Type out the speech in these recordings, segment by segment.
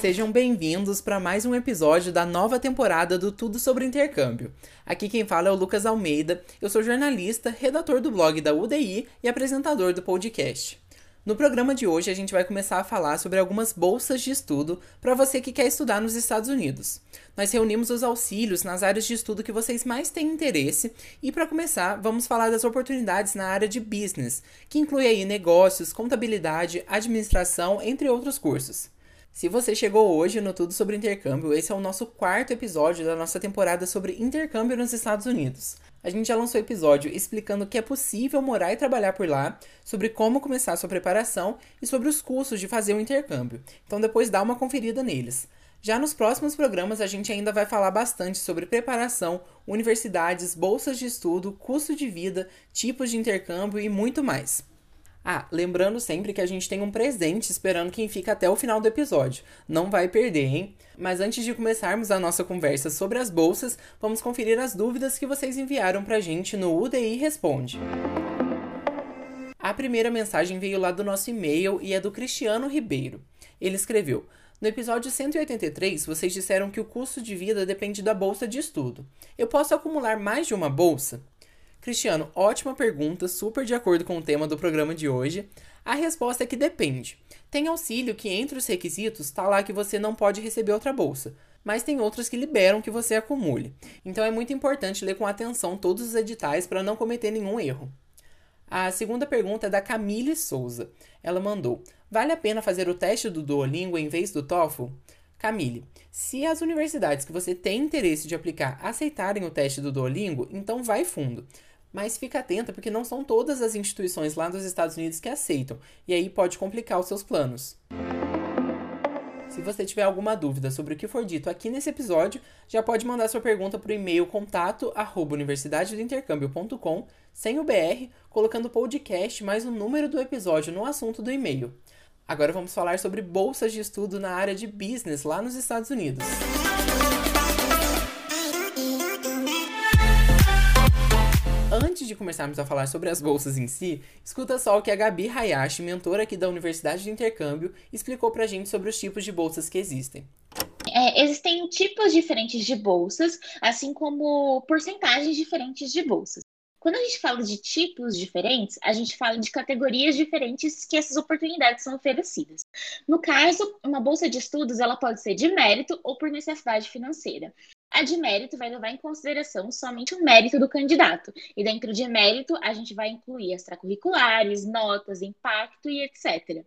Sejam bem-vindos para mais um episódio da nova temporada do Tudo sobre Intercâmbio. Aqui quem fala é o Lucas Almeida, eu sou jornalista, redator do blog da UDI e apresentador do podcast. No programa de hoje, a gente vai começar a falar sobre algumas bolsas de estudo para você que quer estudar nos Estados Unidos. Nós reunimos os auxílios nas áreas de estudo que vocês mais têm interesse e, para começar, vamos falar das oportunidades na área de business, que inclui aí negócios, contabilidade, administração, entre outros cursos. Se você chegou hoje no Tudo sobre Intercâmbio, esse é o nosso quarto episódio da nossa temporada sobre intercâmbio nos Estados Unidos. A gente já lançou episódio explicando que é possível morar e trabalhar por lá, sobre como começar sua preparação e sobre os custos de fazer o intercâmbio. Então depois dá uma conferida neles. Já nos próximos programas a gente ainda vai falar bastante sobre preparação, universidades, bolsas de estudo, custo de vida, tipos de intercâmbio e muito mais. Ah, lembrando sempre que a gente tem um presente esperando quem fica até o final do episódio. Não vai perder, hein? Mas antes de começarmos a nossa conversa sobre as bolsas, vamos conferir as dúvidas que vocês enviaram pra gente no UDI Responde. A primeira mensagem veio lá do nosso e-mail e é do Cristiano Ribeiro. Ele escreveu: No episódio 183, vocês disseram que o custo de vida depende da bolsa de estudo. Eu posso acumular mais de uma bolsa? Cristiano, ótima pergunta, super de acordo com o tema do programa de hoje. A resposta é que depende. Tem auxílio que, entre os requisitos, está lá que você não pode receber outra bolsa, mas tem outros que liberam que você acumule. Então é muito importante ler com atenção todos os editais para não cometer nenhum erro. A segunda pergunta é da Camille Souza. Ela mandou: Vale a pena fazer o teste do Duolingo em vez do TOEFL? Camille, se as universidades que você tem interesse de aplicar aceitarem o teste do Duolingo, então vai fundo. Mas fica atenta porque não são todas as instituições lá dos Estados Unidos que aceitam, e aí pode complicar os seus planos. Se você tiver alguma dúvida sobre o que for dito aqui nesse episódio, já pode mandar sua pergunta para o e-mail contato universidadedointercâmbio.com sem o BR, colocando podcast mais o número do episódio no assunto do e-mail. Agora vamos falar sobre bolsas de estudo na área de business lá nos Estados Unidos. Começarmos a falar sobre as bolsas em si, escuta só o que a Gabi Hayashi, mentora aqui da Universidade de Intercâmbio, explicou pra gente sobre os tipos de bolsas que existem. É, existem tipos diferentes de bolsas, assim como porcentagens diferentes de bolsas. Quando a gente fala de tipos diferentes, a gente fala de categorias diferentes que essas oportunidades são oferecidas. No caso, uma bolsa de estudos ela pode ser de mérito ou por necessidade financeira. A de mérito vai levar em consideração somente o mérito do candidato. E dentro de mérito, a gente vai incluir extracurriculares, notas, impacto e etc.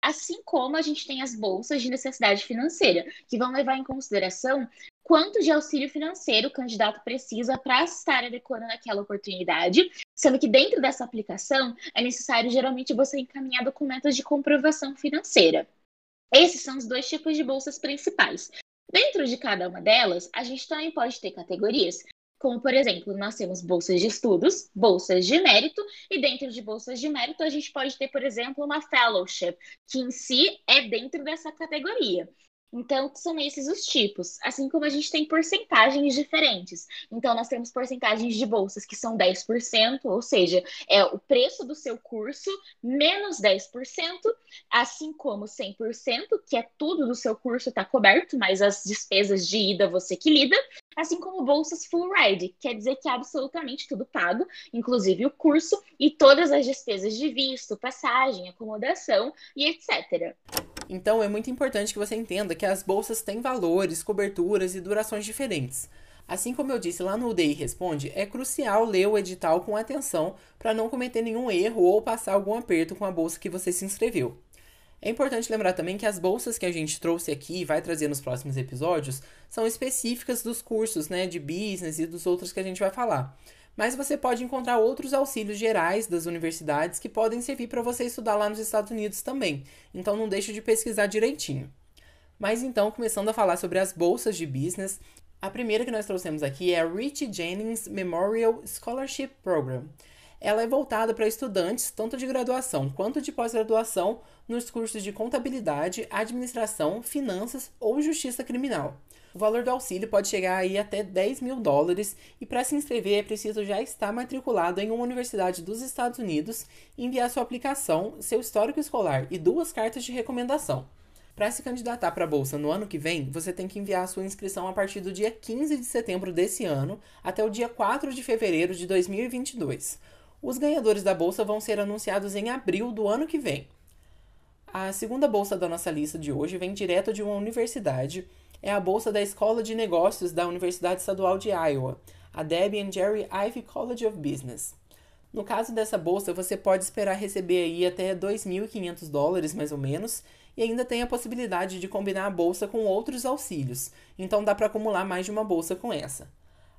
Assim como a gente tem as bolsas de necessidade financeira, que vão levar em consideração quanto de auxílio financeiro o candidato precisa para estar adequando naquela oportunidade, sendo que dentro dessa aplicação é necessário geralmente você encaminhar documentos de comprovação financeira. Esses são os dois tipos de bolsas principais. Dentro de cada uma delas, a gente também pode ter categorias, como por exemplo, nós temos bolsas de estudos, bolsas de mérito, e dentro de bolsas de mérito, a gente pode ter, por exemplo, uma fellowship, que em si é dentro dessa categoria. Então, são esses os tipos. Assim como a gente tem porcentagens diferentes. Então, nós temos porcentagens de bolsas que são 10%, ou seja, é o preço do seu curso menos 10%, assim como 100%, que é tudo do seu curso está coberto, mas as despesas de ida você que lida. Assim como bolsas full ride, quer dizer que é absolutamente tudo pago, inclusive o curso e todas as despesas de visto, passagem, acomodação e etc. Então é muito importante que você entenda que as bolsas têm valores, coberturas e durações diferentes. Assim como eu disse lá no UDI Responde, é crucial ler o edital com atenção para não cometer nenhum erro ou passar algum aperto com a bolsa que você se inscreveu. É importante lembrar também que as bolsas que a gente trouxe aqui e vai trazer nos próximos episódios são específicas dos cursos né, de business e dos outros que a gente vai falar mas você pode encontrar outros auxílios gerais das universidades que podem servir para você estudar lá nos Estados Unidos também. Então não deixe de pesquisar direitinho. Mas então, começando a falar sobre as bolsas de business, a primeira que nós trouxemos aqui é a Rich Jennings Memorial Scholarship Program. Ela é voltada para estudantes tanto de graduação quanto de pós-graduação nos cursos de contabilidade, administração, finanças ou justiça criminal. O valor do auxílio pode chegar aí até 10 mil dólares e para se inscrever é preciso já estar matriculado em uma universidade dos Estados Unidos enviar sua aplicação, seu histórico escolar e duas cartas de recomendação. Para se candidatar para a bolsa no ano que vem, você tem que enviar sua inscrição a partir do dia 15 de setembro desse ano até o dia 4 de fevereiro de 2022. Os ganhadores da bolsa vão ser anunciados em abril do ano que vem. A segunda bolsa da nossa lista de hoje vem direto de uma universidade. É a bolsa da Escola de Negócios da Universidade Estadual de Iowa, a Debbie and Jerry Ivy College of Business. No caso dessa bolsa, você pode esperar receber aí até 2.500 dólares, mais ou menos, e ainda tem a possibilidade de combinar a bolsa com outros auxílios, então dá para acumular mais de uma bolsa com essa.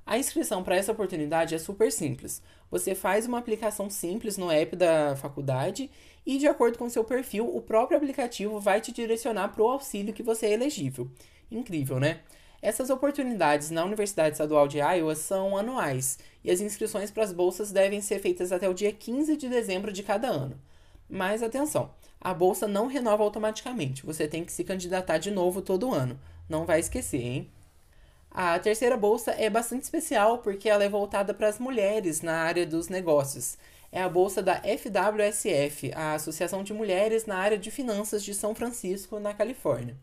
A inscrição para essa oportunidade é super simples. Você faz uma aplicação simples no app da faculdade e, de acordo com seu perfil, o próprio aplicativo vai te direcionar para o auxílio que você é elegível. Incrível, né? Essas oportunidades na Universidade Estadual de Iowa são anuais e as inscrições para as bolsas devem ser feitas até o dia 15 de dezembro de cada ano. Mas atenção, a bolsa não renova automaticamente, você tem que se candidatar de novo todo ano. Não vai esquecer, hein? A terceira bolsa é bastante especial porque ela é voltada para as mulheres na área dos negócios. É a bolsa da FWSF, a Associação de Mulheres na área de Finanças de São Francisco, na Califórnia.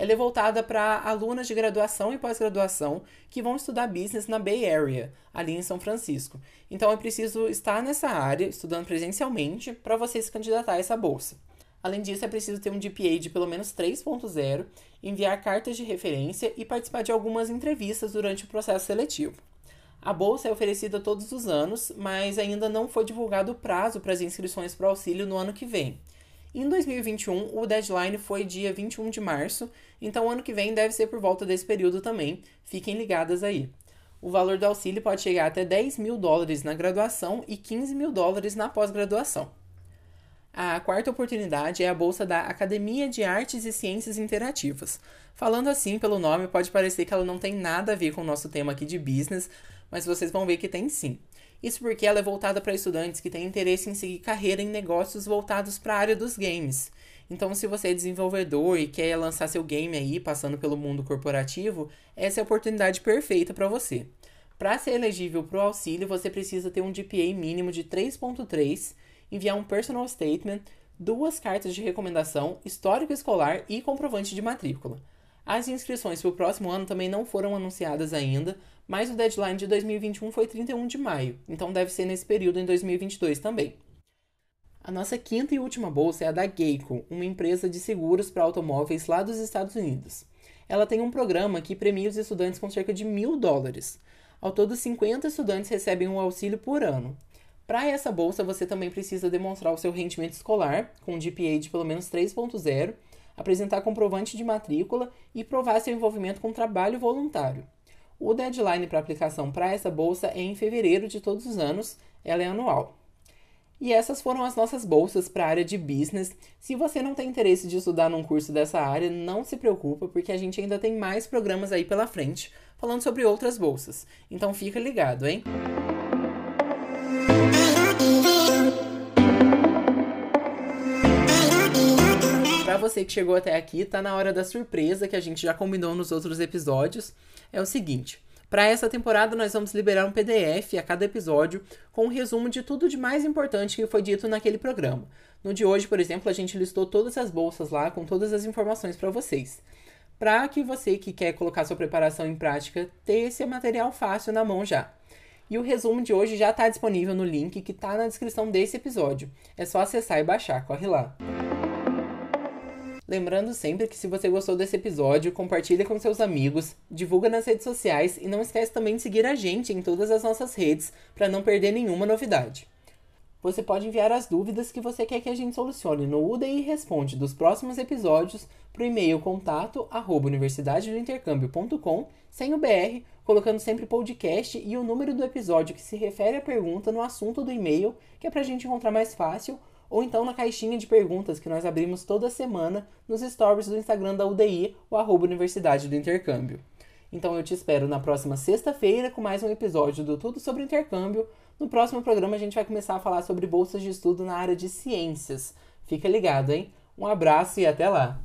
Ela é voltada para alunas de graduação e pós-graduação que vão estudar business na Bay Area, ali em São Francisco. Então é preciso estar nessa área, estudando presencialmente, para você se candidatar a essa bolsa. Além disso, é preciso ter um GPA de pelo menos 3.0, enviar cartas de referência e participar de algumas entrevistas durante o processo seletivo. A bolsa é oferecida todos os anos, mas ainda não foi divulgado o prazo para as inscrições para o auxílio no ano que vem. Em 2021, o deadline foi dia 21 de março, então ano que vem deve ser por volta desse período também. Fiquem ligadas aí. O valor do auxílio pode chegar até 10 mil dólares na graduação e 15 mil dólares na pós-graduação. A quarta oportunidade é a bolsa da Academia de Artes e Ciências Interativas. Falando assim pelo nome, pode parecer que ela não tem nada a ver com o nosso tema aqui de business, mas vocês vão ver que tem sim. Isso porque ela é voltada para estudantes que têm interesse em seguir carreira em negócios voltados para a área dos games. Então, se você é desenvolvedor e quer lançar seu game aí, passando pelo mundo corporativo, essa é a oportunidade perfeita para você. Para ser elegível para o auxílio, você precisa ter um GPA mínimo de 3.3 enviar um personal statement, duas cartas de recomendação, histórico escolar e comprovante de matrícula. As inscrições para o próximo ano também não foram anunciadas ainda, mas o deadline de 2021 foi 31 de maio, então deve ser nesse período em 2022 também. A nossa quinta e última bolsa é a da Geico, uma empresa de seguros para automóveis lá dos Estados Unidos. Ela tem um programa que premia os estudantes com cerca de mil dólares. Ao todo, 50 estudantes recebem um auxílio por ano. Para essa bolsa, você também precisa demonstrar o seu rendimento escolar, com um GPA de pelo menos 3.0, apresentar comprovante de matrícula e provar seu envolvimento com trabalho voluntário. O deadline para aplicação para essa bolsa é em fevereiro de todos os anos, ela é anual. E essas foram as nossas bolsas para a área de business. Se você não tem interesse de estudar num curso dessa área, não se preocupa, porque a gente ainda tem mais programas aí pela frente falando sobre outras bolsas. Então fica ligado, hein? Para você que chegou até aqui, tá na hora da surpresa que a gente já combinou nos outros episódios. É o seguinte, para essa temporada, nós vamos liberar um PDF a cada episódio com um resumo de tudo de mais importante que foi dito naquele programa. No de hoje, por exemplo, a gente listou todas as bolsas lá com todas as informações para vocês. Para que você que quer colocar sua preparação em prática ter esse material fácil na mão já. E o resumo de hoje já está disponível no link que está na descrição desse episódio. É só acessar e baixar, corre lá. Lembrando sempre que se você gostou desse episódio, compartilha com seus amigos, divulga nas redes sociais e não esquece também de seguir a gente em todas as nossas redes para não perder nenhuma novidade. Você pode enviar as dúvidas que você quer que a gente solucione no UDI Responde dos próximos episódios para o e-mail contato sem o BR, colocando sempre podcast e o número do episódio que se refere à pergunta no assunto do e-mail, que é para a gente encontrar mais fácil, ou então na caixinha de perguntas que nós abrimos toda semana nos stories do Instagram da UDI, o arroba Universidade do Intercâmbio. Então eu te espero na próxima sexta-feira com mais um episódio do Tudo sobre Intercâmbio. No próximo programa a gente vai começar a falar sobre bolsas de estudo na área de ciências. Fica ligado, hein? Um abraço e até lá!